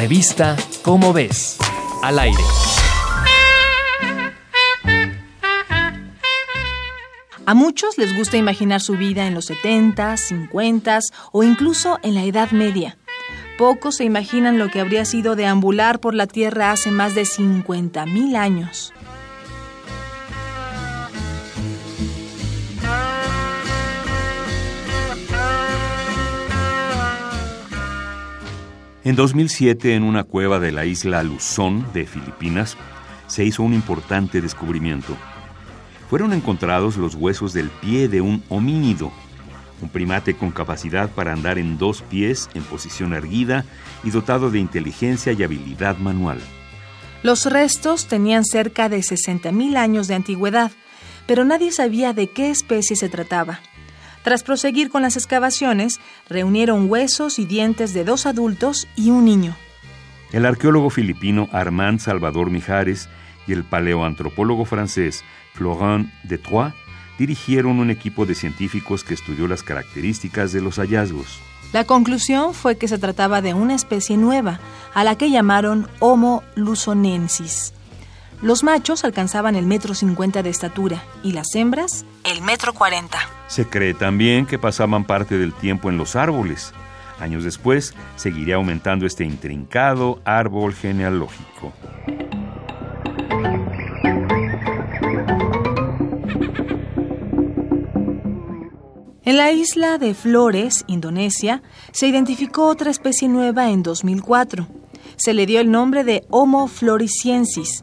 Revista Cómo ves, al aire. A muchos les gusta imaginar su vida en los 70, 50 o incluso en la Edad Media. Pocos se imaginan lo que habría sido deambular por la Tierra hace más de 50.000 años. En 2007, en una cueva de la isla Luzón de Filipinas, se hizo un importante descubrimiento. Fueron encontrados los huesos del pie de un homínido, un primate con capacidad para andar en dos pies en posición erguida y dotado de inteligencia y habilidad manual. Los restos tenían cerca de 60.000 años de antigüedad, pero nadie sabía de qué especie se trataba. Tras proseguir con las excavaciones, reunieron huesos y dientes de dos adultos y un niño. El arqueólogo filipino Armand Salvador Mijares y el paleoantropólogo francés Florent de Troyes dirigieron un equipo de científicos que estudió las características de los hallazgos. La conclusión fue que se trataba de una especie nueva, a la que llamaron Homo luzonensis. Los machos alcanzaban el metro cincuenta de estatura y las hembras el metro cuarenta. Se cree también que pasaban parte del tiempo en los árboles. Años después, seguiría aumentando este intrincado árbol genealógico. En la isla de Flores, Indonesia, se identificó otra especie nueva en 2004. Se le dio el nombre de Homo floresiensis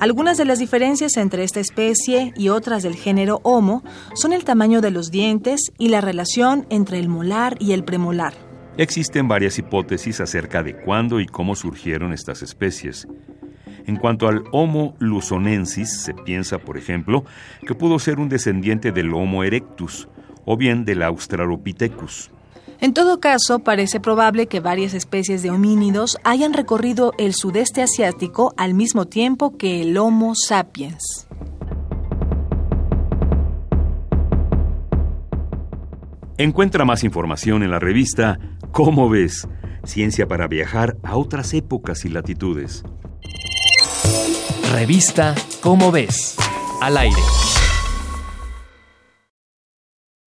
algunas de las diferencias entre esta especie y otras del género Homo son el tamaño de los dientes y la relación entre el molar y el premolar. Existen varias hipótesis acerca de cuándo y cómo surgieron estas especies. En cuanto al Homo luzonensis, se piensa, por ejemplo, que pudo ser un descendiente del Homo erectus o bien del Australopithecus. En todo caso, parece probable que varias especies de homínidos hayan recorrido el sudeste asiático al mismo tiempo que el Homo sapiens. Encuentra más información en la revista ¿Cómo ves? Ciencia para viajar a otras épocas y latitudes. Revista ¿Cómo ves? Al aire.